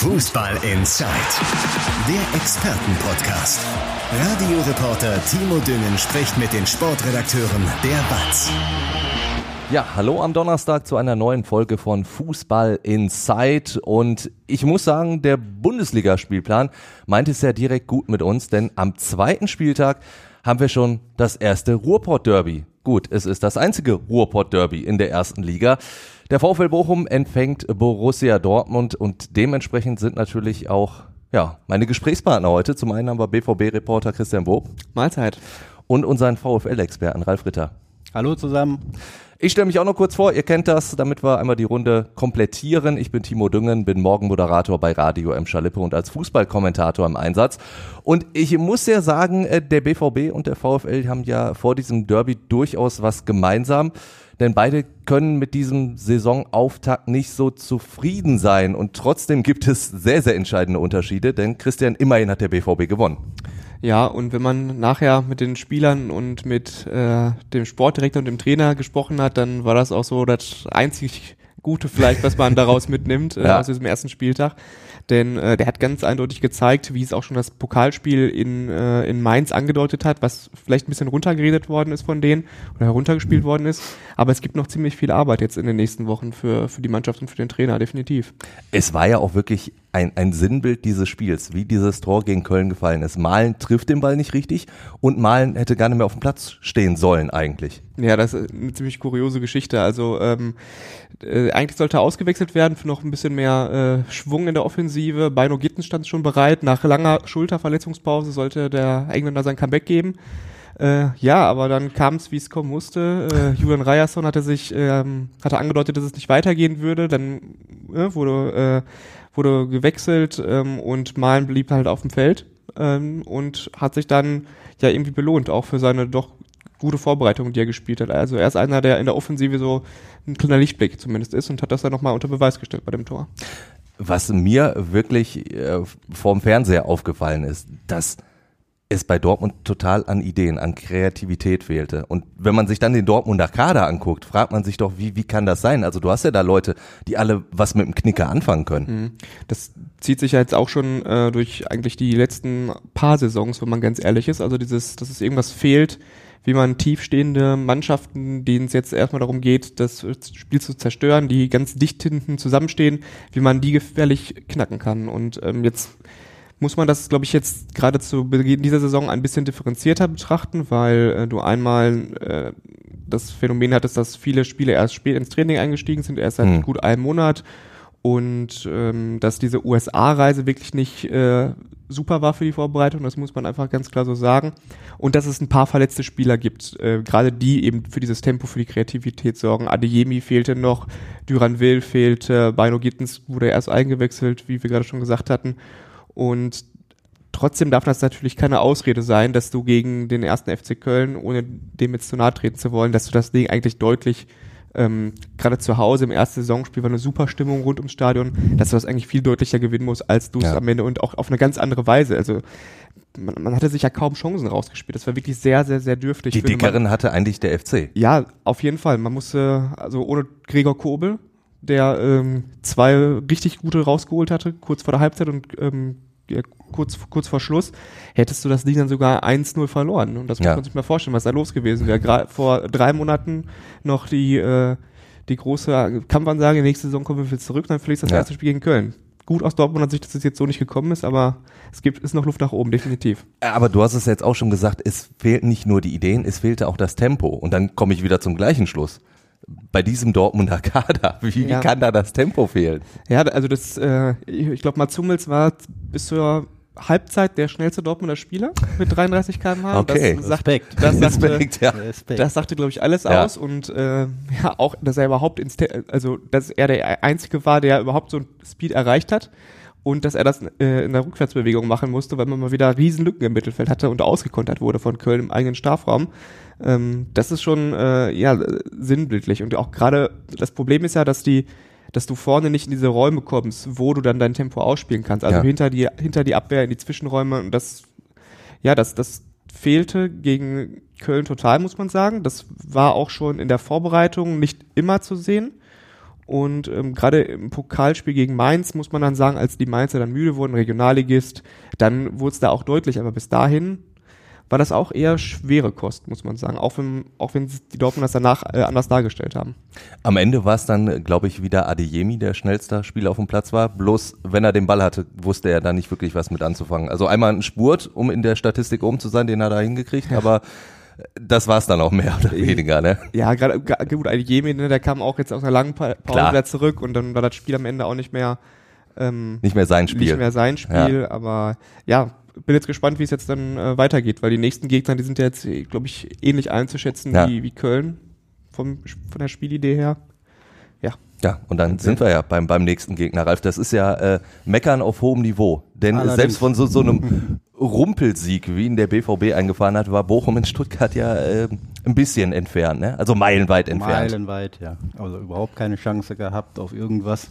Fußball Inside, der Expertenpodcast. Radioreporter Timo Düngen spricht mit den Sportredakteuren der BATS. Ja, hallo am Donnerstag zu einer neuen Folge von Fußball Inside und ich muss sagen, der Bundesligaspielplan meint es ja direkt gut mit uns, denn am zweiten Spieltag haben wir schon das erste Ruhrpott-Derby. Gut, es ist das einzige Ruhrpott-Derby in der ersten Liga. Der VfL Bochum empfängt Borussia Dortmund und dementsprechend sind natürlich auch ja, meine Gesprächspartner heute. Zum einen haben wir BVB-Reporter Christian Wob. Mahlzeit. Und unseren VfL-Experten Ralf Ritter. Hallo zusammen. Ich stelle mich auch noch kurz vor, ihr kennt das, damit wir einmal die Runde komplettieren. Ich bin Timo Düngen, bin Morgenmoderator bei Radio M. Schalippe und als Fußballkommentator im Einsatz. Und ich muss ja sagen, äh, der BVB und der VfL haben ja vor diesem Derby durchaus was gemeinsam. Denn beide können mit diesem Saisonauftakt nicht so zufrieden sein. Und trotzdem gibt es sehr, sehr entscheidende Unterschiede, denn Christian, immerhin hat der BVB gewonnen. Ja, und wenn man nachher mit den Spielern und mit äh, dem Sportdirektor und dem Trainer gesprochen hat, dann war das auch so das einzig Gute vielleicht, was man daraus mitnimmt äh, ja. aus diesem ersten Spieltag. Denn äh, der hat ganz eindeutig gezeigt, wie es auch schon das Pokalspiel in, äh, in Mainz angedeutet hat, was vielleicht ein bisschen runtergeredet worden ist von denen oder heruntergespielt mhm. worden ist. Aber es gibt noch ziemlich viel Arbeit jetzt in den nächsten Wochen für, für die Mannschaft und für den Trainer, definitiv. Es war ja auch wirklich ein, ein Sinnbild dieses Spiels, wie dieses Tor gegen Köln gefallen ist. Malen trifft den Ball nicht richtig und Malen hätte gar nicht mehr auf dem Platz stehen sollen eigentlich. Ja, das ist eine ziemlich kuriose Geschichte. Also ähm, äh, eigentlich sollte er ausgewechselt werden für noch ein bisschen mehr äh, Schwung in der Offensive. Beino Gittens stand schon bereit. Nach langer Schulterverletzungspause sollte der Engländer sein Comeback geben. Äh, ja, aber dann kam es, wie es kommen musste. Äh, Julian Ryerson hatte sich, ähm, hatte angedeutet, dass es nicht weitergehen würde. Dann äh, wurde, äh, wurde gewechselt ähm, und Malen blieb halt auf dem Feld ähm, und hat sich dann ja irgendwie belohnt, auch für seine doch gute Vorbereitung, die er gespielt hat. Also er ist einer, der in der Offensive so ein kleiner Lichtblick zumindest ist und hat das dann nochmal unter Beweis gestellt bei dem Tor. Was mir wirklich äh, vorm Fernseher aufgefallen ist, dass es bei Dortmund total an Ideen, an Kreativität fehlte. Und wenn man sich dann den Dortmunder Kader anguckt, fragt man sich doch, wie, wie kann das sein? Also du hast ja da Leute, die alle was mit dem Knicker anfangen können. Mhm. Das zieht sich ja jetzt auch schon äh, durch eigentlich die letzten paar Saisons, wenn man ganz ehrlich ist. Also dieses, dass es irgendwas fehlt, wie man tiefstehende Mannschaften, denen es jetzt erstmal darum geht, das Spiel zu zerstören, die ganz dicht hinten zusammenstehen, wie man die gefährlich knacken kann. Und ähm, jetzt muss man das, glaube ich, jetzt gerade zu Beginn dieser Saison ein bisschen differenzierter betrachten, weil äh, du einmal äh, das Phänomen hattest, dass viele Spieler erst spät ins Training eingestiegen sind, erst seit hm. gut einem Monat und ähm, dass diese USA-Reise wirklich nicht äh, super war für die Vorbereitung, das muss man einfach ganz klar so sagen. Und dass es ein paar verletzte Spieler gibt, äh, gerade die eben für dieses Tempo, für die Kreativität sorgen. Adeyemi fehlte noch, Duran Will fehlte, Bino Gittens wurde erst eingewechselt, wie wir gerade schon gesagt hatten. Und trotzdem darf das natürlich keine Ausrede sein, dass du gegen den ersten FC Köln, ohne dem jetzt zu nahe treten zu wollen, dass du das Ding eigentlich deutlich ähm, gerade zu Hause im ersten Saisonspiel war eine super Stimmung rund ums Stadion, dass du das eigentlich viel deutlicher gewinnen musst, als du es ja. am Ende und auch auf eine ganz andere Weise. Also man, man hatte sich ja kaum Chancen rausgespielt. Das war wirklich sehr, sehr, sehr dürftig. Die dickeren hatte eigentlich der FC. Ja, auf jeden Fall. Man musste, also ohne Gregor Kobel, der ähm, zwei richtig gute rausgeholt hatte, kurz vor der Halbzeit und ähm, ja, kurz, kurz vor Schluss, hättest du das Ding dann sogar 1-0 verloren. Und das muss ja. man sich mal vorstellen, was da los gewesen wäre. Gerade vor drei Monaten noch die, äh, die große Kampfansage, nächste Saison kommen wir wieder zurück, dann verlierst du das ja. erste Spiel gegen Köln. Gut aus Dortmunder Sicht, dass es jetzt so nicht gekommen ist, aber es gibt, ist noch Luft nach oben, definitiv. Aber du hast es jetzt auch schon gesagt, es fehlt nicht nur die Ideen, es fehlte auch das Tempo. Und dann komme ich wieder zum gleichen Schluss bei diesem Dortmunder Kader? Wie, ja. wie kann da das Tempo fehlen? Ja, also das, äh, ich glaube, Mats Hummels war bis zur Halbzeit der schnellste Dortmunder Spieler mit 33 km/h. Okay, das sagt, Respekt. Das sagte, Respekt, ja. Das sagte, glaube ich, alles ja. aus und äh, ja, auch, dass er überhaupt ins, also dass er der Einzige war, der überhaupt so ein Speed erreicht hat und dass er das äh, in der Rückwärtsbewegung machen musste, weil man mal wieder riesen Lücken im Mittelfeld hatte und ausgekontert wurde von Köln im eigenen Strafraum. Ähm, das ist schon äh, ja sinnbildlich und auch gerade das Problem ist ja, dass die dass du vorne nicht in diese Räume kommst, wo du dann dein Tempo ausspielen kannst. Also ja. hinter die hinter die Abwehr in die Zwischenräume und das ja, das das fehlte gegen Köln total, muss man sagen. Das war auch schon in der Vorbereitung nicht immer zu sehen. Und ähm, gerade im Pokalspiel gegen Mainz muss man dann sagen, als die Mainzer dann müde wurden, Regionalligist, dann wurde es da auch deutlich. Aber bis dahin war das auch eher schwere Kost, muss man sagen. Auch wenn, auch wenn die Dortmund das danach äh, anders dargestellt haben. Am Ende war es dann, glaube ich, wieder Adeyemi, der schnellster Spieler auf dem Platz war. Bloß, wenn er den Ball hatte, wusste er da nicht wirklich was mit anzufangen. Also einmal ein Spurt, um in der Statistik oben zu sein, den hat er hingekriegt, aber das war's dann auch mehr oder weniger, ne? Ja, gerade gut, Adeyemi, ne, der kam auch jetzt aus einer langen Pa- Pause Klar. wieder zurück und dann war das Spiel am Ende auch nicht mehr ähm, Nicht mehr sein Spiel. nicht mehr sein Spiel, aber ja, bin jetzt gespannt, wie es jetzt dann äh, weitergeht, weil die nächsten Gegner, die sind ja jetzt, glaube ich, ähnlich einzuschätzen Ja. wie, wie Köln vom, von der Spielidee her. Ja, und dann sind wir ja beim, beim nächsten Gegner, Ralf. Das ist ja äh, Meckern auf hohem Niveau. Denn Allerdings. selbst von so, so einem Rumpelsieg, wie ihn der BVB eingefahren hat, war Bochum in Stuttgart ja äh, ein bisschen entfernt, ne? Also meilenweit entfernt. Meilenweit, ja. Also überhaupt keine Chance gehabt auf irgendwas.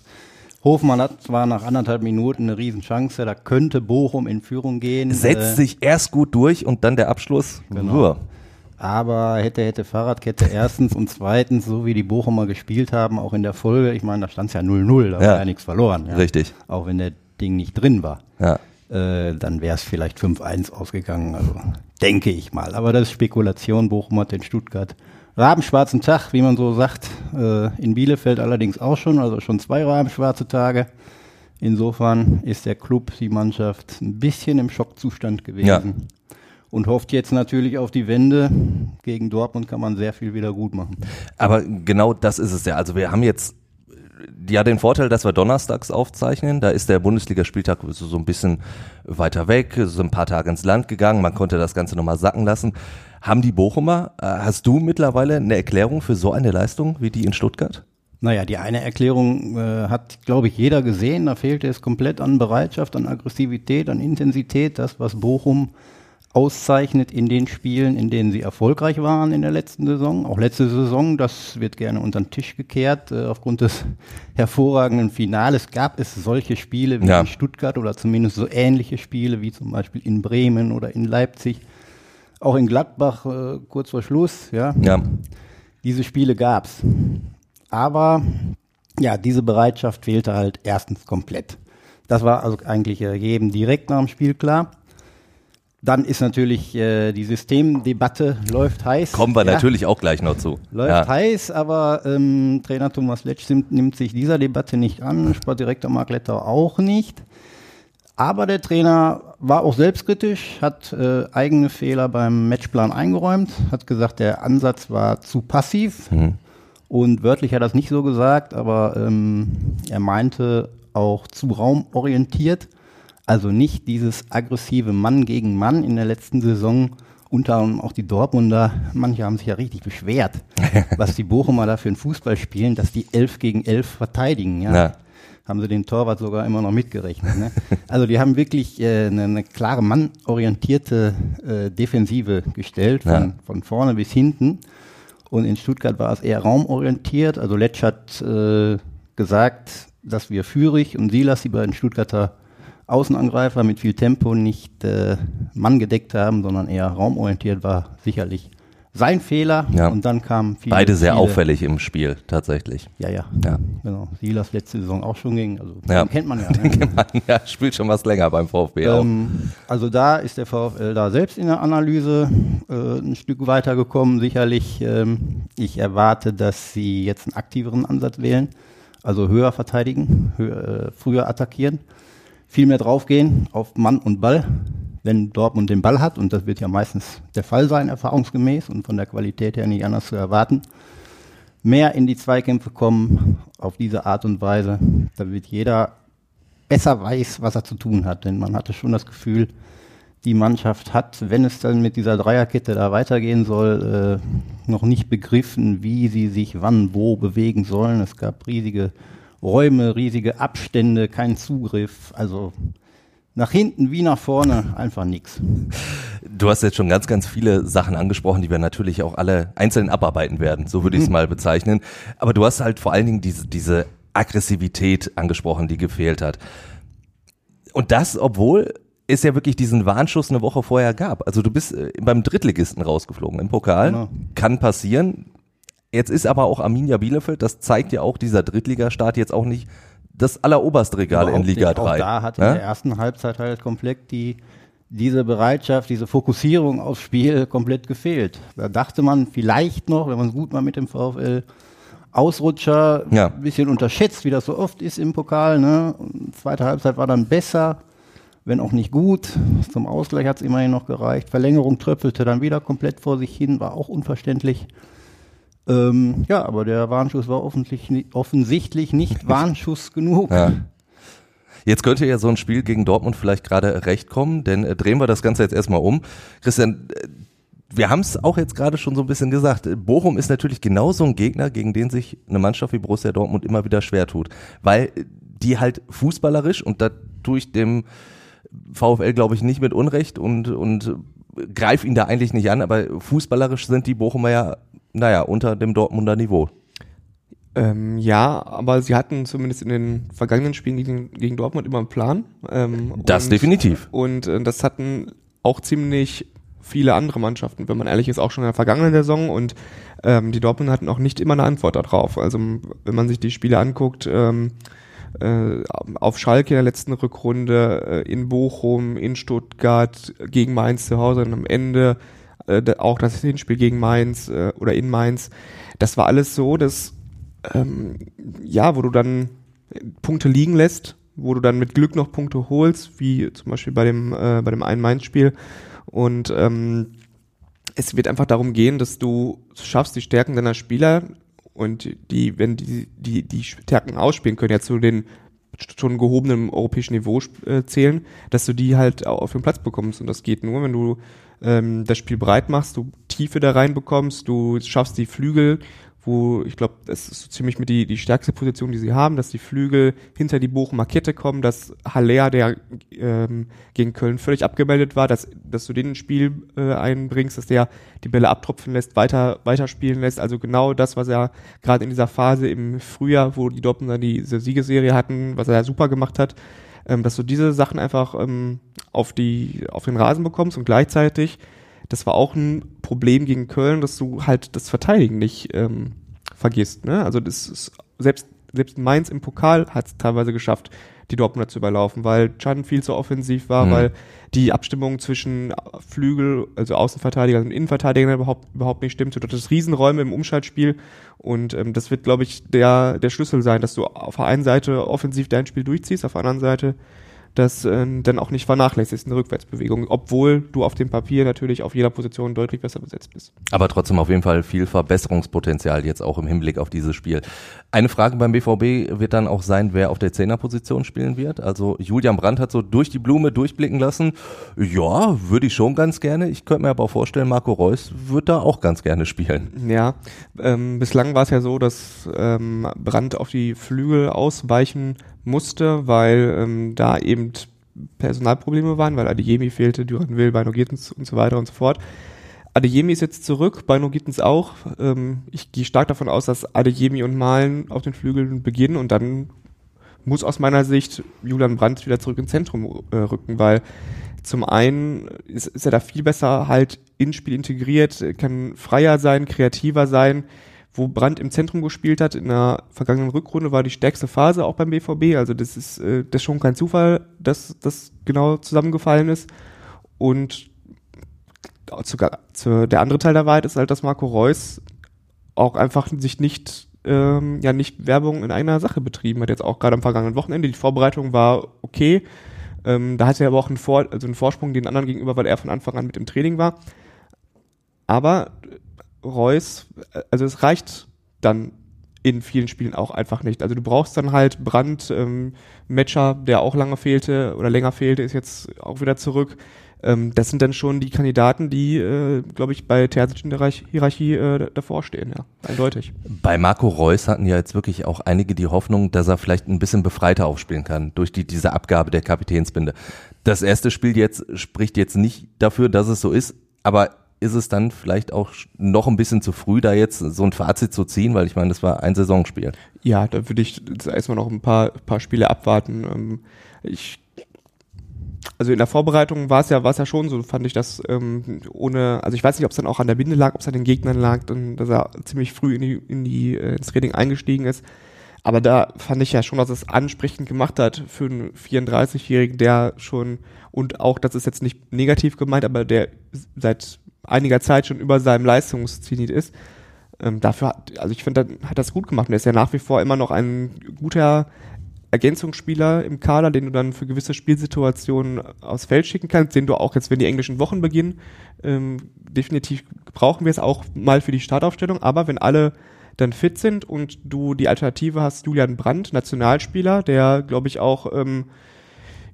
Hofmann hat zwar nach anderthalb Minuten eine Riesenchance, da könnte Bochum in Führung gehen. Setzt äh, sich erst gut durch und dann der Abschluss. Genau. Nur. Aber hätte, hätte Fahrradkette erstens und zweitens, so wie die Bochumer gespielt haben, auch in der Folge, ich meine, da stand es ja 0-0, da Ja. war ja nichts verloren. Ja. Richtig. Auch wenn der Ding nicht drin war. Ja. Äh, dann wäre es vielleicht 5-1 ausgegangen, also denke ich mal. Aber das ist Spekulation, Bochum hat den Stuttgart rabenschwarzen Tag, wie man so sagt. Äh, in Bielefeld allerdings auch schon, also schon zwei rabenschwarze Tage. Insofern ist der Club, die Mannschaft ein bisschen im Schockzustand gewesen. Ja. Und hofft jetzt natürlich auf die Wende. Gegen Dortmund kann man sehr viel wieder gut machen. Aber genau das ist es ja. Also wir haben jetzt äh, ja den Vorteil, dass wir donnerstags aufzeichnen. Da ist der Bundesligaspieltag so, so ein bisschen weiter weg, so ein paar Tage ins Land gegangen. Man konnte das Ganze nochmal sacken lassen. Haben die Bochumer, äh, hast du mittlerweile eine Erklärung für so eine Leistung wie die in Stuttgart? Naja, die eine Erklärung äh, hat, glaube ich, jeder gesehen. Da fehlte es komplett an Bereitschaft, an Aggressivität, an Intensität. Das, was Bochum auszeichnet in den Spielen, in denen sie erfolgreich waren in der letzten Saison. Auch letzte Saison, das wird gerne unter den Tisch gekehrt. Äh, aufgrund des hervorragenden Finales gab es solche Spiele wie Ja. in Stuttgart oder zumindest so ähnliche Spiele wie zum Beispiel in Bremen oder in Leipzig. Auch in Gladbach äh, kurz vor Schluss, ja. Ja. Diese Spiele gab's. Aber ja, diese Bereitschaft fehlte halt erstens komplett. Das war also eigentlich jedem direkt nach dem Spiel klar. Dann ist natürlich äh, die Systemdebatte läuft heiß. Kommen wir Ja, natürlich auch gleich noch zu. Läuft ja. heiß, aber ähm, Trainer Thomas Letsch nimmt, sich dieser Debatte nicht an, Sportdirektor Marc Letter auch nicht. Aber der Trainer war auch selbstkritisch, hat äh, eigene Fehler beim Matchplan eingeräumt, hat gesagt, der Ansatz war zu passiv. Und wörtlich hat er das nicht so gesagt, aber ähm, er meinte auch zu raumorientiert. Also nicht dieses aggressive Mann gegen Mann in der letzten Saison. Unter anderem auch die Dortmunder, manche haben sich ja richtig beschwert, was die Bochumer da für einen Fußball spielen, dass die elf gegen elf verteidigen. Ja. Ja. Haben sie den Torwart sogar immer noch mitgerechnet. Ne? Also die haben wirklich äh, eine, eine klare mannorientierte äh, Defensive gestellt, von, Ja. von vorne bis hinten. Und in Stuttgart war es eher raumorientiert. Also Letsch hat äh, gesagt, dass wir Führig und Silas, die beiden Stuttgarter Außenangreifer mit viel Tempo nicht äh, Mann gedeckt haben, sondern eher raumorientiert war sicherlich sein Fehler. Ja. Und dann kamen viele, Beide sehr viele, auffällig im Spiel, tatsächlich. Ja, ja, Ja. Genau. Silas letzte Saison auch schon ging. Also Ja. den kennt man ja. Ne? ja, spielt schon was länger beim VfB auch. Ähm, also da ist der VfL da selbst in der Analyse äh, ein Stück weitergekommen, sicherlich. Ähm, ich erwarte, dass sie jetzt einen aktiveren Ansatz wählen, also höher verteidigen, höher, äh, früher attackieren, viel mehr draufgehen auf Mann und Ball, wenn Dortmund den Ball hat, und das wird ja meistens der Fall sein, erfahrungsgemäß und von der Qualität her nicht anders zu erwarten. Mehr in die Zweikämpfe kommen auf diese Art und Weise, da wird jeder besser weiß, was er zu tun hat. Denn man hatte schon das Gefühl, die Mannschaft hat, wenn es dann mit dieser Dreierkette da weitergehen soll, äh, noch nicht begriffen, wie sie sich wann wo bewegen sollen. Es gab riesige Räume, riesige Abstände, keinen Zugriff. Also nach hinten wie nach vorne einfach nichts. Du hast jetzt schon ganz, ganz viele Sachen angesprochen, die wir natürlich auch alle einzeln abarbeiten werden, so würde ich es mal bezeichnen. Aber du hast halt vor allen Dingen diese, diese Aggressivität angesprochen, die gefehlt hat. Und das, obwohl es ja wirklich diesen Warnschuss eine Woche vorher gab. Also du bist äh, beim Drittligisten rausgeflogen im Pokal. Genau. Kann passieren. Jetzt ist aber auch Arminia Bielefeld, das zeigt ja auch dieser Drittligastart jetzt auch nicht das alleroberste Regal in Liga nicht. 3. Auch da hat in ne? der ersten Halbzeit halt komplett die, diese Bereitschaft, diese Fokussierung aufs Spiel komplett gefehlt. Da dachte man vielleicht noch, wenn man es gut mal mit dem VfL Ausrutscher, Ja. ein bisschen unterschätzt, wie das so oft ist im Pokal. Ne? Zweite Halbzeit war dann besser, wenn auch nicht gut. Zum Ausgleich hat es immerhin noch gereicht. Verlängerung tröpfelte dann wieder komplett vor sich hin, war auch unverständlich. Ähm, ja, aber der Warnschuss war offensichtlich, ni- offensichtlich nicht Warnschuss genug. Ja. Jetzt könnte ja so ein Spiel gegen Dortmund vielleicht gerade recht kommen, denn äh, drehen wir das Ganze jetzt erstmal um. Christian, äh, wir haben es auch jetzt gerade schon so ein bisschen gesagt. Bochum ist natürlich genauso ein Gegner, gegen den sich eine Mannschaft wie Borussia Dortmund immer wieder schwer tut, weil die halt fußballerisch und da tue ich dem VfL glaube ich nicht mit Unrecht und und äh, greif ihn da eigentlich nicht an, aber fußballerisch sind die Bochumer ja naja unter dem Dortmunder Niveau. Ähm, ja, aber sie hatten zumindest in den vergangenen Spielen gegen, gegen Dortmund immer einen Plan. Ähm, Das und, definitiv. Und äh, das hatten auch ziemlich viele andere Mannschaften, wenn man ehrlich ist, auch schon in der vergangenen Saison. Und ähm, die Dortmund hatten auch nicht immer eine Antwort darauf. Also wenn man sich die Spiele anguckt, ähm, äh, auf Schalke in der letzten Rückrunde, äh, in Bochum, in Stuttgart, gegen Mainz zu Hause und am Ende äh, auch das Hinspiel gegen Mainz äh, oder in Mainz. Das war alles so, dass ähm, ja, wo du dann Punkte liegen lässt, wo du dann mit Glück noch Punkte holst, wie zum Beispiel bei dem äh, bei dem einen Mainz-Spiel und ähm, es wird einfach darum gehen, dass du schaffst, die Stärken deiner Spieler und die, wenn die, die, die Stärken ausspielen können, ja zu den schon gehobenen europäischen Niveau äh, zählen, dass du die halt auf den Platz bekommst. Und das geht nur, wenn du ähm, das Spiel breit machst, du Tiefe da reinbekommst, du schaffst die Flügel, wo ich glaube, das ist so ziemlich mit die, die stärkste Position, die sie haben, dass die Flügel hinter die Bochumer Kette kommen, dass Haller, der ähm, gegen Köln völlig abgemeldet war, dass, dass du den ins Spiel äh, einbringst, dass der die Bälle abtropfen lässt, weiter, weiter lässt. Also genau das, was er gerade in dieser Phase im Frühjahr, wo die Dortmunder diese Siegesserie hatten, was er da super gemacht hat, ähm, dass du diese Sachen einfach ähm, auf, die, auf den Rasen bekommst und gleichzeitig, das war auch ein Problem gegen Köln, dass du halt das Verteidigen nicht ähm, vergisst. Ne? Also das ist selbst, selbst Mainz im Pokal hat es teilweise geschafft, die Dortmunder zu überlaufen, weil Chan viel zu offensiv war, Mhm. weil die Abstimmung zwischen Flügel, also Außenverteidiger und Innenverteidiger überhaupt, überhaupt nicht stimmt. Du hattest Riesenräume im Umschaltspiel und ähm, das wird, glaube ich, der, der Schlüssel sein, dass du auf der einen Seite offensiv dein Spiel durchziehst, auf der anderen Seite das ähm, dann auch nicht vernachlässigst, eine Rückwärtsbewegung, obwohl du auf dem Papier natürlich auf jeder Position deutlich besser besetzt bist. Aber trotzdem auf jeden Fall viel Verbesserungspotenzial jetzt auch im Hinblick auf dieses Spiel. Eine Frage beim BVB wird dann auch sein, wer auf der Zehnerposition spielen wird. Also Julian Brandt hat so durch die Blume durchblicken lassen. Ja, würde ich schon ganz gerne. Ich könnte mir aber auch vorstellen, Marco Reus wird da auch ganz gerne spielen. Ja, ähm, bislang war es ja so, dass ähm, Brandt auf die Flügel ausweichen musste, weil ähm, da eben Personalprobleme waren, weil Adeyemi fehlte, Duran Will, Bino Gittens und so weiter und so fort. Adeyemi ist jetzt zurück, Bino Gittens auch. Ähm, ich gehe stark davon aus, dass Adeyemi und Malen auf den Flügeln beginnen und dann muss aus meiner Sicht Julian Brandt wieder zurück ins Zentrum äh, rücken, weil zum einen ist, ist er da viel besser halt ins Spiel integriert, kann freier sein, kreativer sein. Wo Brandt im Zentrum gespielt hat in der vergangenen Rückrunde war die stärkste Phase auch beim BVB. Also das ist äh, das ist schon kein Zufall, dass das genau zusammengefallen ist. Und sogar zu, der andere Teil der Wahrheit ist halt, dass Marco Reus auch einfach sich nicht ähm, ja nicht Werbung in einer Sache betrieben hat. Jetzt auch gerade am vergangenen Wochenende. Die Vorbereitung war okay. Ähm, da hatte er aber auch einen, Vor also einen Vorsprung den anderen gegenüber, weil er von Anfang an mit im Training war. Aber Reus, äh, also es reicht dann in vielen Spielen auch einfach nicht. Also du brauchst dann halt Brandt, ähm, Matcher, der auch lange fehlte oder länger fehlte, ist jetzt auch wieder zurück. Ähm, das sind dann schon die Kandidaten, die, äh, glaube ich, bei Terzic in der Hierarchie äh, davor stehen, ja, eindeutig. Bei Marco Reus hatten ja jetzt wirklich auch einige die Hoffnung, dass er vielleicht ein bisschen befreiter aufspielen kann durch die, diese Abgabe der Kapitänsbinde. Das erste Spiel jetzt spricht jetzt nicht dafür, dass es so ist, aber ist es dann vielleicht auch noch ein bisschen zu früh, da jetzt so ein Fazit zu ziehen, weil ich meine, das war ein Saisonspiel. Ja, da würde ich erstmal noch ein paar, paar Spiele abwarten. Ähm, ich also in der Vorbereitung war es ja, war es ja schon so, fand ich das ähm, ohne, also ich weiß nicht, ob es dann auch an der Binde lag, ob es an den Gegnern lag, und dass er ziemlich früh in die, in die äh, ins Training eingestiegen ist. Aber da fand ich ja schon, dass es ansprechend gemacht hat für einen 34-Jährigen, der schon, und auch, das ist jetzt nicht negativ gemeint, aber der seit einiger Zeit schon über seinem Leistungszenit ist. Ähm, dafür hat, also ich finde, hat das gut gemacht. Und er ist ja nach wie vor immer noch ein guter Ergänzungsspieler im Kader, den du dann für gewisse Spielsituationen aufs Feld schicken kannst, den du auch jetzt, wenn die englischen Wochen beginnen, ähm, definitiv brauchen wir es auch mal für die Startaufstellung. Aber wenn alle dann fit sind und du die Alternative hast, Julian Brandt, Nationalspieler, der, glaube ich, auch, ähm,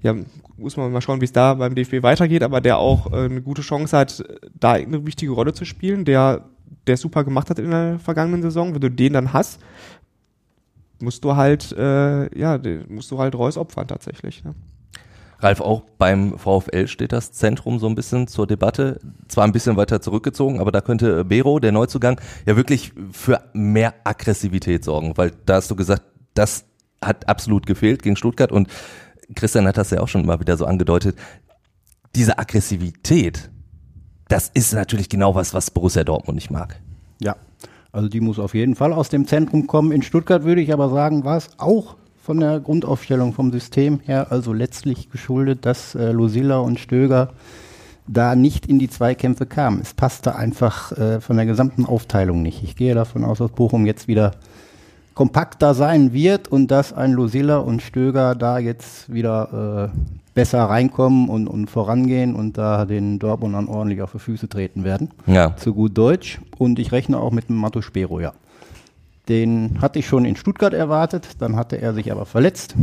ja, muss man mal schauen, wie es da beim DFB weitergeht, aber der auch äh, eine gute Chance hat, da eine wichtige Rolle zu spielen, der der super gemacht hat in der vergangenen Saison, wenn du den dann hast, musst du halt, äh, ja, musst du halt Reus opfern tatsächlich. Ne? Ralf, auch beim VfL steht das Zentrum so ein bisschen zur Debatte. Zwar ein bisschen weiter zurückgezogen, aber da könnte Bero, der Neuzugang, ja wirklich für mehr Aggressivität sorgen, weil da hast du gesagt, das hat absolut gefehlt gegen Stuttgart und Christian hat das ja auch schon immer wieder so angedeutet. Diese Aggressivität, das ist natürlich genau was, was Borussia Dortmund nicht mag. Ja, also die muss auf jeden Fall aus dem Zentrum kommen. In Stuttgart würde ich aber sagen, war es auch von der Grundaufstellung vom System her, also letztlich geschuldet, dass äh, Losilla und Stöger da nicht in die Zweikämpfe kamen. Es passte einfach äh, von der gesamten Aufteilung nicht. Ich gehe davon aus, dass Bochum jetzt wieder kompakter sein wird und dass ein Losilla und Stöger da jetzt wieder äh, besser reinkommen und, und vorangehen und da den Dortmundern ordentlich auf die Füße treten werden. Ja. Zu gut Deutsch. Und ich rechne auch mit dem Matto Spero, ja. Den hatte ich schon in Stuttgart erwartet, dann hatte er sich aber verletzt.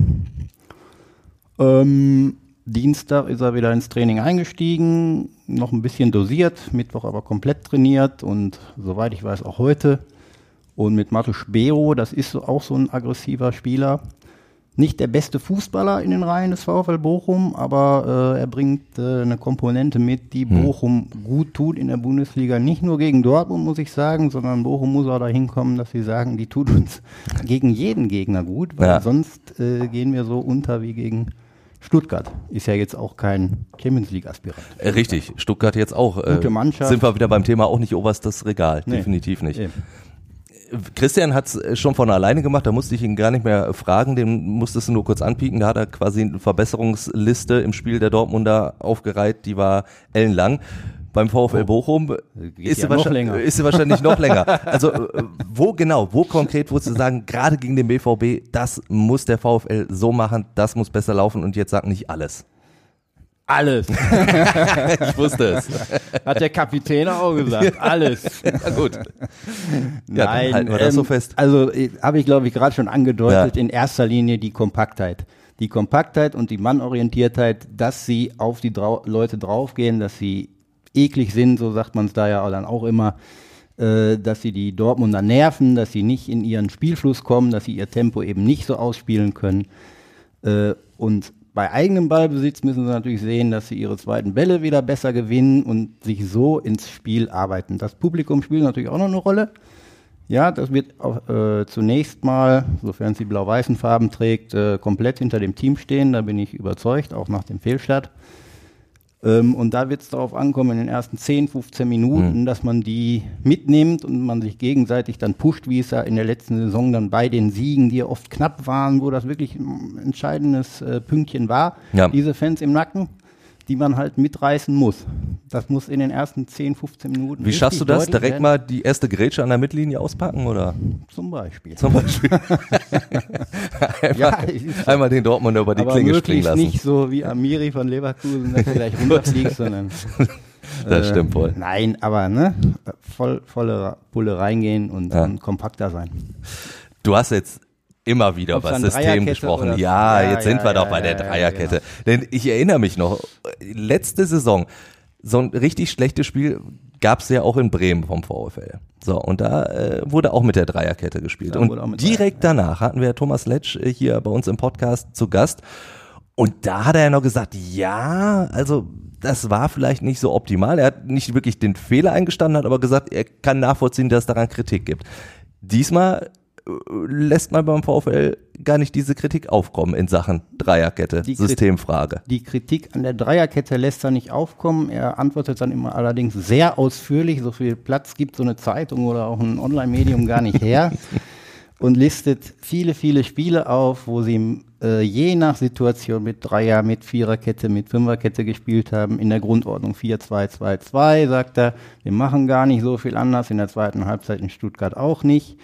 Ähm, Dienstag ist er wieder ins Training eingestiegen, noch ein bisschen dosiert, Mittwoch aber komplett trainiert und soweit ich weiß auch heute. Und mit Matusz Bero, das ist auch so ein aggressiver Spieler. Nicht der beste Fußballer in den Reihen des VfL Bochum, aber äh, er bringt äh, eine Komponente mit, die hm. Bochum gut tut in der Bundesliga. Nicht nur gegen Dortmund, muss ich sagen, sondern Bochum muss auch dahin kommen, dass sie sagen, die tut uns gegen jeden Gegner gut, weil ja. sonst äh, gehen wir so unter wie gegen Stuttgart ist ja jetzt auch kein Champions League Aspirant. Äh, richtig, Stuttgart jetzt auch. Äh, Gute Mannschaft. Sind wir wieder beim Thema auch nicht oberstes Regal, nee. definitiv nicht. Eben. Christian hat es schon von alleine gemacht, da musste ich ihn gar nicht mehr fragen, den musstest du nur kurz anpieken, da hat er quasi eine Verbesserungsliste im Spiel der Dortmunder aufgereiht, die war ellenlang. Beim VfL oh. Bochum ist, ja sie ist, sie wahrscheinlich noch länger. Also äh, wo genau, wo konkret würdest du sagen, gerade gegen den BVB, das muss der VfL so machen, das muss besser laufen und jetzt sag nicht alles. Alles. ich wusste es. Hat der Kapitän auch gesagt. Alles. ja, gut. Ja, Nein, halten wir das ähm, so fest. Also habe ich, glaube ich, gerade schon angedeutet, ja. in erster Linie die Kompaktheit. Die Kompaktheit und die Mannorientiertheit, dass sie auf die Drau Leute draufgehen, dass sie eklig sind, so sagt man es da ja dann auch immer, äh, dass sie die Dortmunder nerven, dass sie nicht in ihren Spielfluss kommen, dass sie ihr Tempo eben nicht so ausspielen können. Äh, und bei eigenem Ballbesitz müssen sie natürlich sehen, dass sie ihre zweiten Bälle wieder besser gewinnen und sich so ins Spiel arbeiten. Das Publikum spielt natürlich auch noch eine Rolle. Ja, das wird äh, zunächst mal, sofern sie blau-weißen Farben trägt, äh, komplett hinter dem Team stehen. Da bin ich überzeugt, auch nach dem Fehlstart. Ähm, und da wird es darauf ankommen, in den ersten 10, 15 Minuten, mhm. dass man die mitnimmt und man sich gegenseitig dann pusht, wie es ja in der letzten Saison dann bei den Siegen, die ja oft knapp waren, wo das wirklich ein entscheidendes äh, Pünktchen war, ja. diese Fans im Nacken die man halt mitreißen muss. Das muss in den ersten 10, 15 Minuten. Wie schaffst du das? Direkt mal die erste Grätsche an der Mittellinie auspacken oder? Zum Beispiel. Zum Beispiel. einmal, ja, einmal den Dortmunder über die Klinge springen lassen. nicht so wie Amiri von Leverkusen, dass du gleich runterfliegst, sondern. Das äh, stimmt wohl. Nein, aber ne, voll, volle Pulle reingehen und, ja. und kompakter sein. Du hast jetzt immer wieder über System gesprochen. Ja, ja, jetzt sind ja, wir doch bei der Dreierkette. Genau. Denn ich erinnere mich noch, letzte Saison, so ein richtig schlechtes Spiel gab es ja auch in Bremen vom VfL. So, und da äh, wurde auch mit der Dreierkette gespielt. Da und direkt Dreier, danach hatten wir Thomas Letsch äh, hier bei uns im Podcast zu Gast. Und da hat er ja noch gesagt, ja, also das war vielleicht nicht so optimal. Er hat nicht wirklich den Fehler eingestanden, hat aber gesagt, er kann nachvollziehen, dass es daran Kritik gibt. Diesmal lässt man beim VfL gar nicht diese Kritik aufkommen in Sachen Dreierkette, Die Systemfrage. Die Kritik an der Dreierkette lässt er nicht aufkommen. Er antwortet dann immer allerdings sehr ausführlich. So viel Platz gibt so eine Zeitung oder auch ein Online-Medium gar nicht her. und listet viele, viele Spiele auf, wo sie äh, je nach Situation mit Dreier, mit Viererkette, mit Fünferkette gespielt haben. In der Grundordnung 4-2-2-2 sagt er, wir machen gar nicht so viel anders. In der zweiten Halbzeit in Stuttgart auch nicht.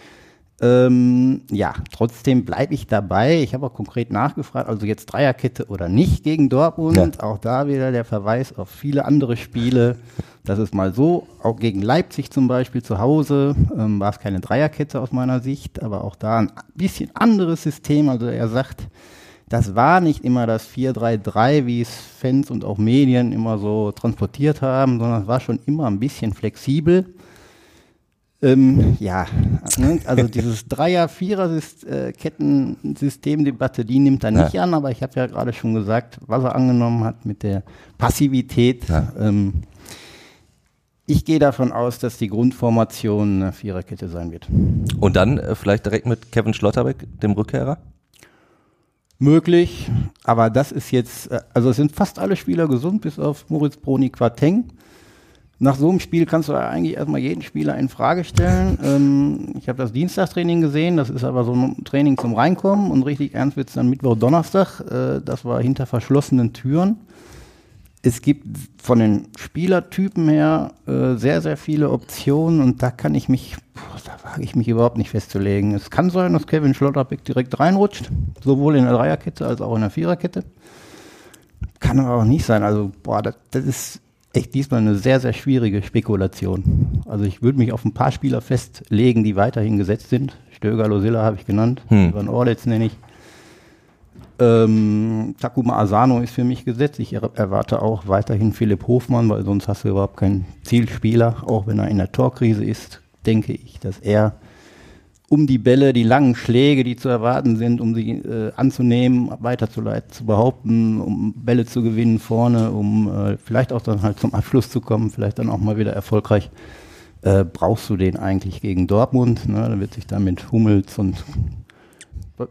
Ähm, ja, trotzdem bleibe ich dabei. Ich habe auch konkret nachgefragt, also jetzt Dreierkette oder nicht gegen Dortmund. Ja. Auch da wieder der Verweis auf viele andere Spiele. Das ist mal so. Auch gegen Leipzig zum Beispiel zu Hause ähm, war es keine Dreierkette aus meiner Sicht, aber auch da ein bisschen anderes System. Also er sagt, das war nicht immer das 4-3-3, wie es Fans und auch Medien immer so transportiert haben, sondern es war schon immer ein bisschen flexibel. Ähm, ja, ne, also dieses Dreier-Vierer-Kettensystemdebatte, die nimmt er nicht an, aber ich habe ja gerade schon gesagt, was er angenommen hat mit der Passivität. Ja. Ähm, ich gehe davon aus, dass die Grundformation eine Viererkette sein wird. Und dann äh, vielleicht direkt mit Kevin Schlotterbeck, dem Rückkehrer? Möglich, aber das ist jetzt, äh, also es sind fast alle Spieler gesund, bis auf Moritz Broni Quateng. Nach so einem Spiel kannst du eigentlich erstmal jeden Spieler in Frage stellen. Ähm, ich habe das Dienstagstraining gesehen, das ist aber so ein Training zum Reinkommen und richtig ernst wird es dann Mittwoch, Donnerstag. Äh, das war hinter verschlossenen Türen. Es gibt von den Spielertypen her äh, sehr, sehr viele Optionen und da kann ich mich, boah, da wage ich mich überhaupt nicht festzulegen. Es kann sein, dass Kevin Schlotterbeck direkt reinrutscht, sowohl in der Dreierkette als auch in der Viererkette. Kann aber auch nicht sein. Also, boah, das, das ist echt diesmal eine sehr, sehr schwierige Spekulation. Also ich würde mich auf ein paar Spieler festlegen, die weiterhin gesetzt sind. Stöger, Losilla habe ich genannt, Hm. Ivan Orlitz nenne ich. Ähm, Takuma Asano ist für mich gesetzt. Ich er erwarte auch weiterhin Philipp Hofmann, weil sonst hast du überhaupt keinen Zielspieler. Auch wenn er in der Torkrise ist, denke ich, dass er um die Bälle, die langen Schläge, die zu erwarten sind, um sie äh, anzunehmen, weiterzuleiten, zu behaupten, um Bälle zu gewinnen vorne, um äh, vielleicht auch dann halt zum Abschluss zu kommen, vielleicht dann auch mal wieder erfolgreich. Äh, brauchst du den eigentlich gegen Dortmund? Ne? Dann wird sich dann mit Hummels und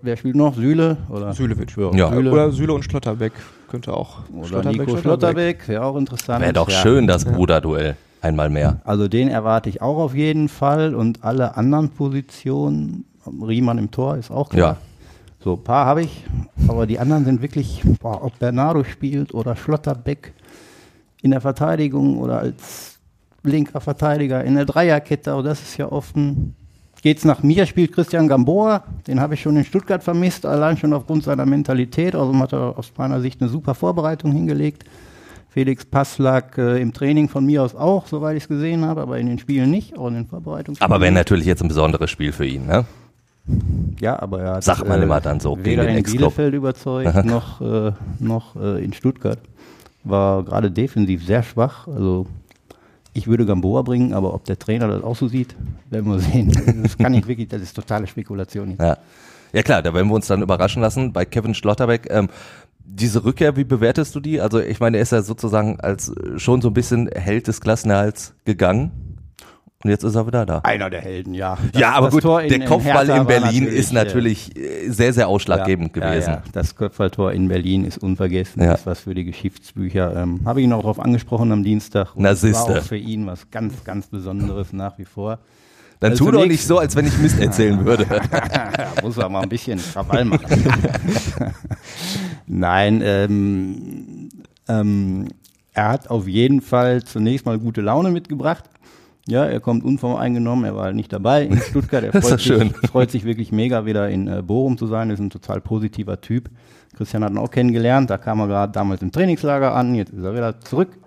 wer spielt noch? Süle? Oder? Sülevic. Ja. Süle. Oder Süle und Schlotterbeck könnte auch. Oder Nico Schlotterbeck, wäre auch interessant. Wäre doch Ja. schön, das Bruderduell. Einmal mehr. Also den erwarte ich auch auf jeden Fall und alle anderen Positionen, Riemann im Tor ist auch klar. Ja. So, ein paar habe ich, aber die anderen sind wirklich, boah, ob Bernardo spielt oder Schlotterbeck in der Verteidigung oder als linker Verteidiger in der Dreierkette, aber das ist ja offen. Geht's nach mir, spielt Christian Gamboa, den habe ich schon in Stuttgart vermisst, allein schon aufgrund seiner Mentalität, also hat er aus meiner Sicht eine super Vorbereitung hingelegt. Felix Pass lag äh, im Training von mir aus auch, soweit ich es gesehen habe, aber in den Spielen nicht, auch in den Vorbereitungen. Aber wäre natürlich jetzt ein besonderes Spiel für ihn, ne? Ja, aber er hat Sagt man immer dann so, gegen weder den in. Bielefeld überzeugt, noch, äh, noch äh, in Stuttgart. War gerade defensiv sehr schwach. Also ich würde Gamboa bringen, aber ob der Trainer das auch so sieht, werden wir sehen. Das kann ich wirklich, das ist totale Spekulation. Ja. Ja klar, da werden wir uns dann überraschen lassen. Bei Kevin Schlotterbeck, ähm, diese Rückkehr, wie bewertest du die? Also ich meine, er ist ja sozusagen als äh, schon so ein bisschen Held des Klassenerhalts gegangen. Und jetzt ist er wieder da. Einer der Helden, ja. Das- ja, aber das gut, Tor in- der in Kopfball in war Berlin ist äh, natürlich äh, sehr, sehr ausschlaggebend ja, gewesen. Ja. Das Kopfballtor in Berlin ist unvergessen, Ja. ist was für die Geschichtsbücher. Ähm, Habe ich ihn auch darauf angesprochen am Dienstag. Und Na, es war auch für ihn was ganz, ganz Besonderes nach wie vor. Dann Also tu doch nicht so, als wenn ich Mist erzählen würde. muss er mal ein bisschen Krawall machen. Nein, ähm, ähm, er hat auf jeden Fall zunächst mal gute Laune mitgebracht. Ja, er kommt unvoreingenommen, er war halt nicht dabei in Stuttgart. Er Das ist freut. Sich, freut sich wirklich mega, wieder in äh, Bochum zu sein. Ist ein total positiver Typ. Christian hat ihn auch kennengelernt, da kam er gerade damals im Trainingslager an, jetzt ist er wieder zurück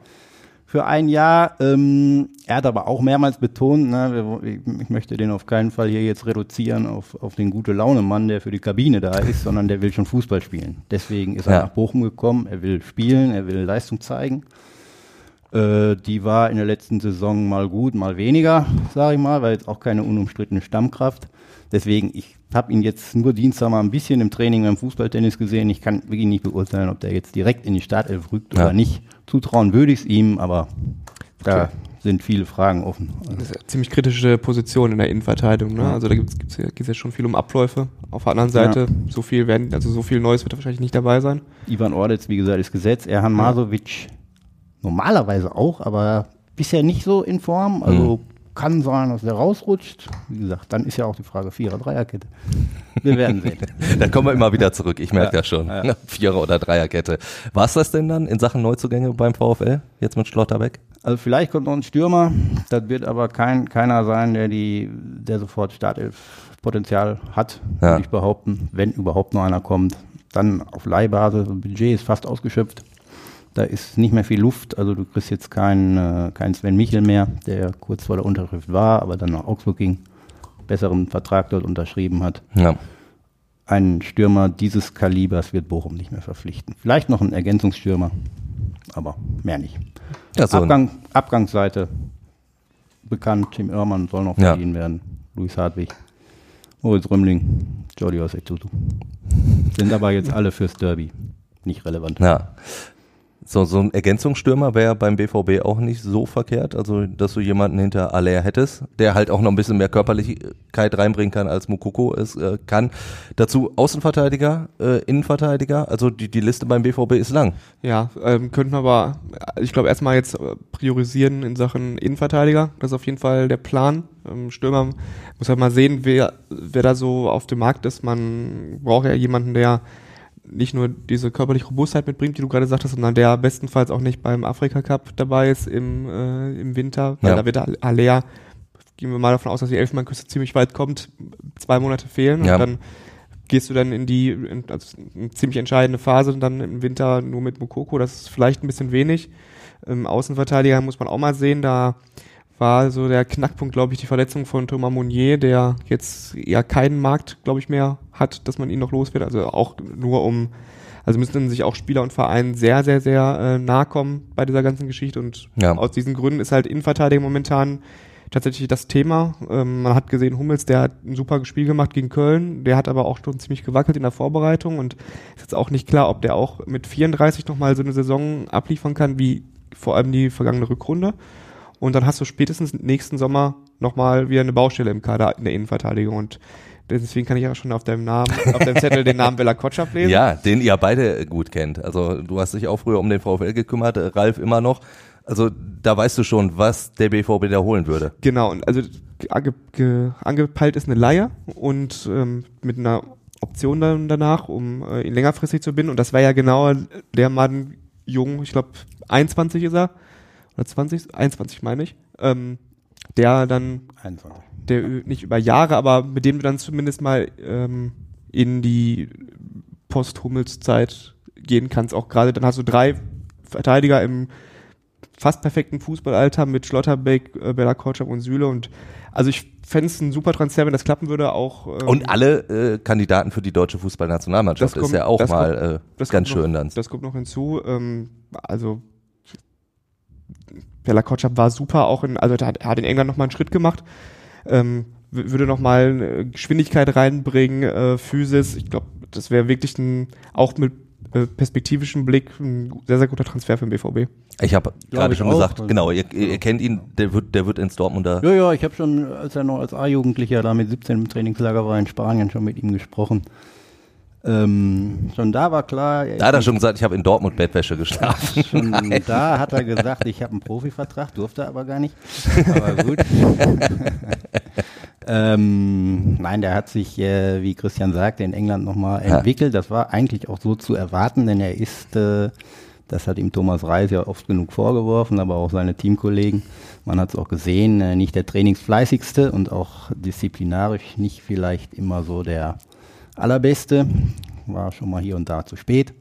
für ein Jahr. Ähm, er hat aber auch mehrmals betont, ne, ich möchte den auf keinen Fall hier jetzt reduzieren auf, auf den gute Laune Mann, der für die Kabine da ist, sondern der will schon Fußball spielen. Deswegen ist er Ja. nach Bochum gekommen. Er will spielen, er will Leistung zeigen. Äh, die war in der letzten Saison mal gut, mal weniger, sage ich mal, weil jetzt auch keine unumstrittene Stammkraft. Deswegen, ich habe ihn jetzt nur Dienstag mal ein bisschen im Training beim Fußballtennis gesehen. Ich kann wirklich nicht beurteilen, ob der jetzt direkt in die Startelf rückt Ja. oder nicht. Zutrauen würde ich es ihm, aber da sind viele Fragen offen. Das ist eine ziemlich kritische Position in der Innenverteidigung. Ne? Ja. Also da gibt's, gibt's ja, ja schon viel um Abläufe. Auf der anderen Seite, so viel werden, also so viel Neues wird wahrscheinlich nicht dabei sein. Ivan Ordetz, wie gesagt, ist gesetzt. Erhan Masovic normalerweise auch, aber bisher nicht so in Form. Also kann sein, dass der rausrutscht. Wie gesagt, dann ist ja auch die Frage Vierer, Dreierkette. Wir werden sehen. Da kommen wir immer wieder zurück, ich merke Ja, das schon. ja. Vierer- oder Dreierkette. War es das denn dann in Sachen Neuzugänge beim VfL, jetzt mit Schlotterbeck? Also vielleicht kommt noch ein Stürmer. Das wird aber kein, keiner sein, der die, der sofort Startelf-Potenzial hat, Ja. würde ich behaupten. Wenn überhaupt noch einer kommt. Dann auf Leihbasis. Das Budget ist fast ausgeschöpft. Da ist nicht mehr viel Luft. Also du kriegst jetzt keinen äh, keinen Sven Michel mehr, der kurz vor der Unterschrift war, aber dann nach Augsburg ging, besseren Vertrag dort unterschrieben hat. Ja. Ein Stürmer dieses Kalibers wird Bochum nicht mehr verpflichten. Vielleicht noch ein Ergänzungsstürmer, aber mehr nicht. ja so Abgang, Abgangsseite bekannt, Tim Oermann soll noch Ja. verliehen werden, Luis Hartwig, Moritz Römling, Jordi Osetutu. Sind aber jetzt alle fürs Derby nicht relevant. Ja. So, so ein Ergänzungsstürmer wäre beim BVB auch nicht so verkehrt, also dass du jemanden hinter Aller hättest, der halt auch noch ein bisschen mehr Körperlichkeit reinbringen kann, als Mukoko es äh, kann. Dazu Außenverteidiger, äh, Innenverteidiger, also die, die Liste beim BVB ist lang. Ja, ähm, könnten wir aber, äh, ich glaube, erstmal jetzt äh, priorisieren in Sachen Innenverteidiger. Das ist auf jeden Fall der Plan. Ähm, Stürmer muss halt mal sehen, wer, wer da so auf dem Markt ist. Man braucht ja jemanden, der nicht nur diese körperliche Robustheit mitbringt, die du gerade sagtest, sondern der bestenfalls auch nicht beim Afrika Cup dabei ist im, äh, im Winter. Weil Ja. da wird Alea, gehen wir mal davon aus, dass die Elfenbeinküste ziemlich weit kommt, zwei Monate fehlen Ja. und dann gehst du dann in die in, also eine ziemlich entscheidende Phase und dann im Winter nur mit Mukoko. Das ist vielleicht ein bisschen wenig. Ähm, Außenverteidiger muss man auch mal sehen. Da war so der Knackpunkt, glaube ich, die Verletzung von Thomas Monnier, der jetzt ja keinen Markt, glaube ich, mehr hat, dass man ihn noch los wird. Also auch nur um, also müssen sich auch Spieler und Verein sehr, sehr, sehr äh, nahe kommen bei dieser ganzen Geschichte. Und Ja. aus diesen Gründen ist halt Innenverteidigung momentan tatsächlich das Thema. Ähm, man hat gesehen, Hummels, der hat ein super Spiel gemacht gegen Köln, der hat aber auch schon ziemlich gewackelt in der Vorbereitung und ist jetzt auch nicht klar, ob der auch mit 34 nochmal so eine Saison abliefern kann, wie vor allem die vergangene Rückrunde. Und dann hast du spätestens nächsten Sommer nochmal wieder eine Baustelle im Kader in der Innenverteidigung und deswegen kann ich ja schon auf deinem Namen, auf deinem Zettel den Namen Bella Kotschap lesen. Ja, den ihr beide gut kennt. Also du hast dich auch früher um den VfL gekümmert, äh, Ralf immer noch. Also da weißt du schon, was der BVB da holen würde. Genau, also ange, ge, angepeilt ist eine Leihe und ähm, mit einer Option dann danach, um äh, ihn längerfristig zu binden. Und das war ja genau der Mann jung, ich glaube 21 ist er, oder 20, 21 meine ich, ähm, der dann, 21. der nicht über Jahre, aber mit dem du dann zumindest mal ähm, in die Post-Hummels-Zeit gehen kannst. Auch gerade dann hast du drei Verteidiger im fast perfekten Fußballalter mit Schlotterbeck, äh, Bella Kotschap und Süle und also ich fände es ein super Transfer, wenn das klappen würde, auch ähm, Und alle äh, Kandidaten für die deutsche Fußballnationalmannschaft Das kommt- ist ja auch mal kommt- äh, das ganz kommt noch- schön dann. Das kommt noch hinzu. Ähm, also Bella Kotschap war super, auch in, also er hat, hat in England nochmal einen Schritt gemacht. Ähm, würde nochmal Geschwindigkeit reinbringen, äh, Physis. Ich glaube, das wäre wirklich ein, auch mit äh, perspektivischen Blick ein sehr, sehr guter Transfer für den BVB. Ich habe gerade schon auch. gesagt, genau, ihr, ihr kennt ihn, der wird, der wird ins Dortmunder. Ja, ja, ich habe schon, als er noch als A-Jugendlicher da mit 17 im Trainingslager war in Spanien, schon mit ihm gesprochen. Ähm, schon da war klar, Da hat er schon gesagt, ich habe in Dortmund Bettwäsche geschlafen. Schon da hat er gesagt, ich habe einen Profivertrag, durfte aber gar nicht. Aber gut. ähm, nein, der hat sich, äh, wie Christian sagte, in England nochmal Ja. entwickelt. Das war eigentlich auch so zu erwarten, denn er ist, äh, das hat ihm Thomas Reis ja oft genug vorgeworfen, aber auch seine Teamkollegen. Man hat es auch gesehen, äh, nicht der trainingsfleißigste und auch disziplinarisch nicht vielleicht immer so der allerbeste. War schon mal hier und da zu spät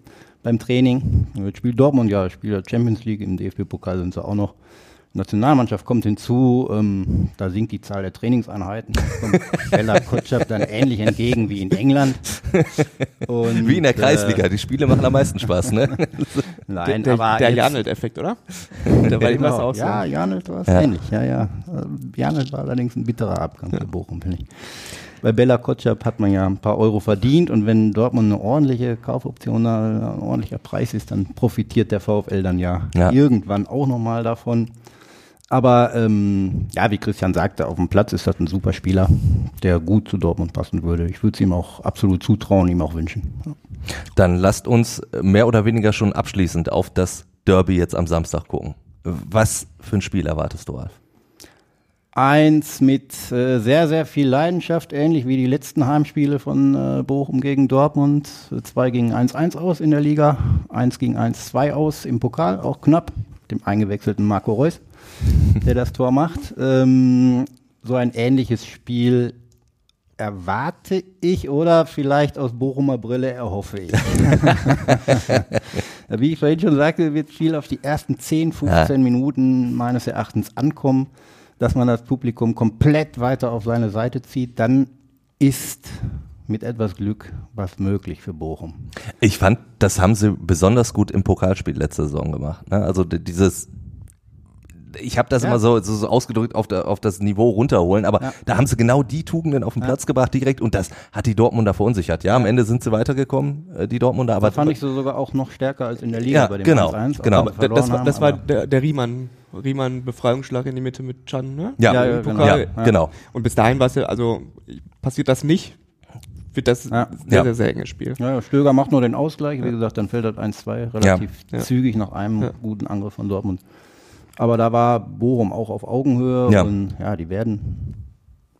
beim Training. Jetzt spielt Dortmund ja, spielt Champions League, im DFB-Pokal sind sie auch noch. Nationalmannschaft kommt hinzu, ähm, da sinkt die Zahl der Trainingseinheiten. Da kommt Bella Kotschap dann ähnlich entgegen wie in England. Und, Wie in der äh, Kreisliga, die Spiele machen am meisten Spaß, ne? Nein, der aber der Janelt-Effekt, oder? da war Genau. auch so. Ja, Janelt war es Ja. ähnlich. Ja, ja. Äh, Janelt war allerdings ein bitterer Abgang für Bochum, finde ich. Bei Bella Kotschap hat man ja ein paar Euro verdient und wenn Dortmund eine ordentliche Kaufoption, äh, ein ordentlicher Preis ist, dann profitiert der VfL dann ja, Ja. irgendwann auch nochmal davon. Aber ähm, ja, wie Christian sagte, auf dem Platz ist das ein super Spieler, der gut zu Dortmund passen würde. Ich würde es ihm auch absolut zutrauen, ihm auch wünschen. Ja. Dann lasst uns mehr oder weniger schon abschließend auf das Derby jetzt am Samstag gucken. Was für ein Spiel erwartest du, Ralf? Eins mit äh, sehr, sehr viel Leidenschaft, ähnlich wie die letzten Heimspiele von äh, Bochum gegen Dortmund. Zwei gingen 1-1 aus in der Liga, eins ging 1-2 aus im Pokal, auch knapp, dem eingewechselten Marco Reus der das Tor macht. Ähm, so ein ähnliches Spiel erwarte ich oder vielleicht aus Bochumer Brille erhoffe ich. Wie ich vorhin schon sagte, wird viel auf die ersten 10, 15 ja. Minuten meines Erachtens ankommen, dass man das Publikum komplett weiter auf seine Seite zieht. Dann ist mit etwas Glück was möglich für Bochum. Ich fand, das haben sie besonders gut im Pokalspiel letzte Saison gemacht. Ne? Also dieses ich habe das ja. immer so, so, so ausgedrückt auf, der, auf das Niveau runterholen, aber ja. da haben sie genau die Tugenden auf den Platz gebracht direkt und das hat die Dortmunder verunsichert. Ja, am Ende sind sie weitergekommen, äh, die Dortmunder. Aber das fand ich so sogar auch noch stärker als in der Liga bei dem genau, 1 genau. Aber das, war, das war der, der Riemann. Riemann Befreiungsschlag in die Mitte mit Chan, ne? Ja, ja, ja, genau. ja genau. Und bis dahin war es ja, also passiert das nicht, wird das ja. sehr, sehr, sehr enges Spiel. Ja, Stöger macht nur den Ausgleich, wie gesagt, dann fällt das 1-2 relativ zügig nach einem guten Angriff von Dortmund. Aber da war Bochum auch auf Augenhöhe ja. und ja, die werden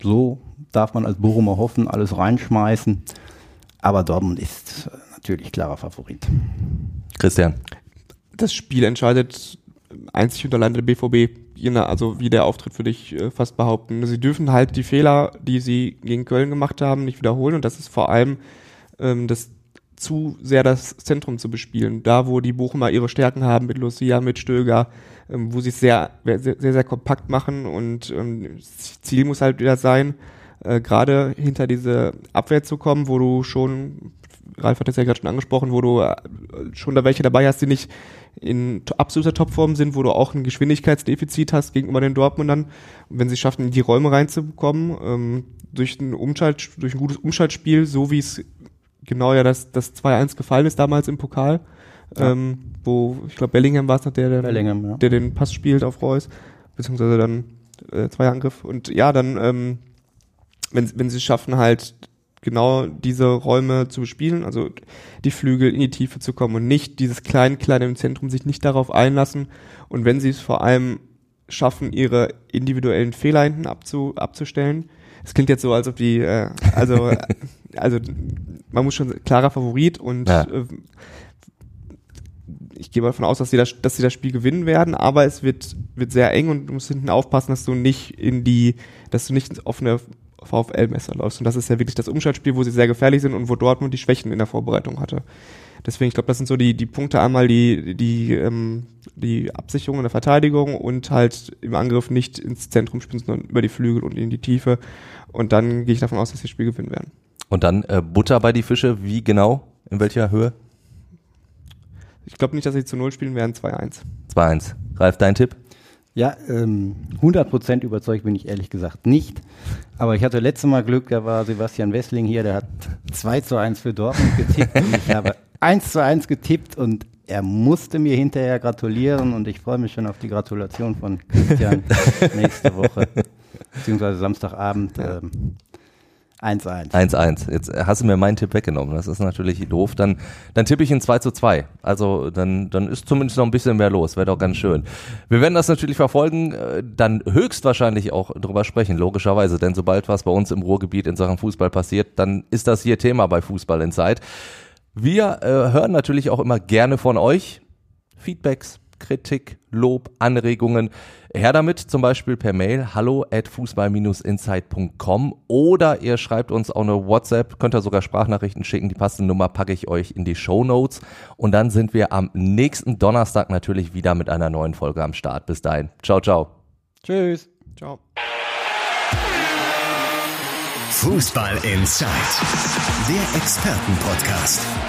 so, darf man als Bochumer hoffen, alles reinschmeißen. Aber Dortmund ist natürlich klarer Favorit. Christian. Das Spiel entscheidet einzig und allein der BVB, also wie der Auftritt für dich äh, fast behaupten. Sie dürfen halt die Fehler, die sie gegen Köln gemacht haben, nicht wiederholen und das ist vor allem ähm, das zu sehr das Zentrum zu bespielen. Da, wo die Bochumer ihre Stärken haben mit Lucia, mit Stöger, ähm, wo sie es sehr, sehr, sehr, kompakt machen und ähm, Ziel muss halt wieder sein, äh, gerade hinter diese Abwehr zu kommen, wo du schon, Ralf hat es ja gerade schon angesprochen, wo du äh, schon da welche dabei hast, die nicht in absoluter Topform sind, wo du auch ein Geschwindigkeitsdefizit hast gegenüber den Dortmundern. Und wenn sie schaffen, in die Räume reinzukommen, ähm, durch ein Umschalt, durch ein gutes Umschaltspiel, so wie es genau ja das, das 2-1 gefallen ist damals im Pokal, ja. ähm, wo, ich glaube, Bellingham war es noch, der, der, ja. der den Pass spielt auf Reus, beziehungsweise dann äh, zwei Angriff. Und ja, dann, ähm, wenn, wenn sie schaffen, halt genau diese Räume zu bespielen, also die Flügel in die Tiefe zu kommen und nicht dieses kleine, kleine im Zentrum, sich nicht darauf einlassen. Und wenn sie es vor allem schaffen, ihre individuellen Fehler hinten abzu, abzustellen, es klingt jetzt so, als ob die, äh, also, also man muss schon klarer Favorit und ja. äh, ich gehe mal davon aus, dass sie, das, dass sie das Spiel gewinnen werden, aber es wird, wird sehr eng und du musst hinten aufpassen, dass du nicht in die, dass du nicht ins offene VfL-Messer läufst. Und das ist ja wirklich das Umschaltspiel, wo sie sehr gefährlich sind und wo Dortmund die Schwächen in der Vorbereitung hatte. Deswegen, ich glaube, das sind so die, die Punkte einmal die, die, ähm, die Absicherung in der Verteidigung und halt im Angriff nicht ins Zentrum spielen, sondern über die Flügel und in die Tiefe. Und dann gehe ich davon aus, dass sie das Spiel gewinnen werden. Und dann äh, Butter bei die Fische, wie genau? In welcher Höhe? Ich glaube nicht, dass sie zu Null spielen werden, 2-1. 2-1. Ralf, dein Tipp? Ja, ähm, 100% überzeugt bin ich ehrlich gesagt nicht. Aber ich hatte letztes Mal Glück, da war Sebastian Wessling hier, der hat 2 zu 1 für Dortmund getippt und ich habe 1 zu 1 getippt und er musste mir hinterher gratulieren und ich freue mich schon auf die Gratulation von Christian nächste Woche, beziehungsweise Samstagabend. Ähm, 1-1. 1-1. Jetzt hast du mir meinen Tipp weggenommen. Das ist natürlich doof. Dann, dann tippe ich in 2 zu 2. Also dann, dann ist zumindest noch ein bisschen mehr los. Wäre doch ganz schön. Wir werden das natürlich verfolgen, äh, dann höchstwahrscheinlich auch drüber sprechen, logischerweise. Denn sobald was bei uns im Ruhrgebiet in Sachen Fußball passiert, dann ist das hier Thema bei Fußball in Zeit. Wir äh, hören natürlich auch immer gerne von euch. Feedbacks, Kritik, Lob, Anregungen. Her damit zum Beispiel per Mail hallo at fußball-insight.com oder ihr schreibt uns auch eine WhatsApp, könnt ihr sogar Sprachnachrichten schicken. Die passende Nummer packe ich euch in die Show Notes. Und dann sind wir am nächsten Donnerstag natürlich wieder mit einer neuen Folge am Start. Bis dahin. Ciao, ciao. Tschüss. Ciao. Fußball Inside, der Expertenpodcast.